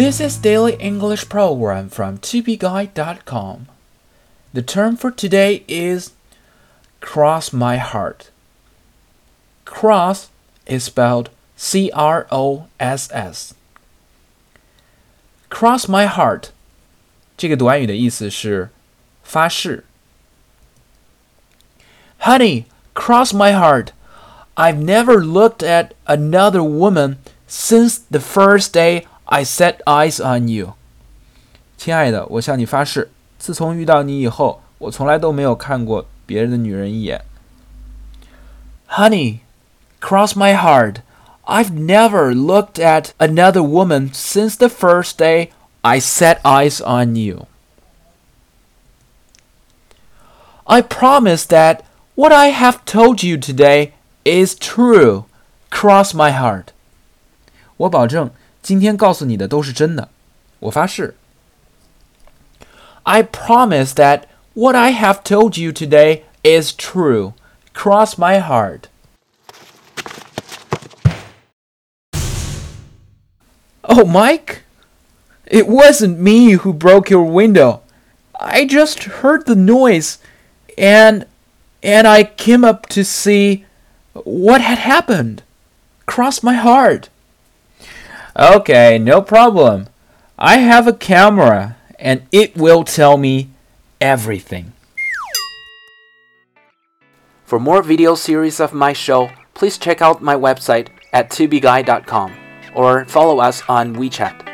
This is Daily English Program from tobeguide.com. The term for today is cross my heart. Cross is spelled C R O S S. Cross my heart 这个短语的意思是发誓。Honey, cross my heart. I've never looked at another woman since the first day I set eyes on you，亲爱的，我向你发誓，自从遇到你以后，我从来都没有看过别人的女人一眼。Honey, cross my heart, I've never looked at another woman since the first day I set eyes on you. I promise that what I have told you today is true. Cross my heart. 我保证 今天告诉你的都是真的，我发誓。I promise that what I have told you today is true. Cross my heart. Oh, Mike? It wasn't me who broke your window. I just heard the noise and and I came up to see what had happened. Cross my heart. Okay, no problem. I have a camera and it will tell me everything. For more video series of my show, please check out my website at tubeguy.com or follow us on WeChat.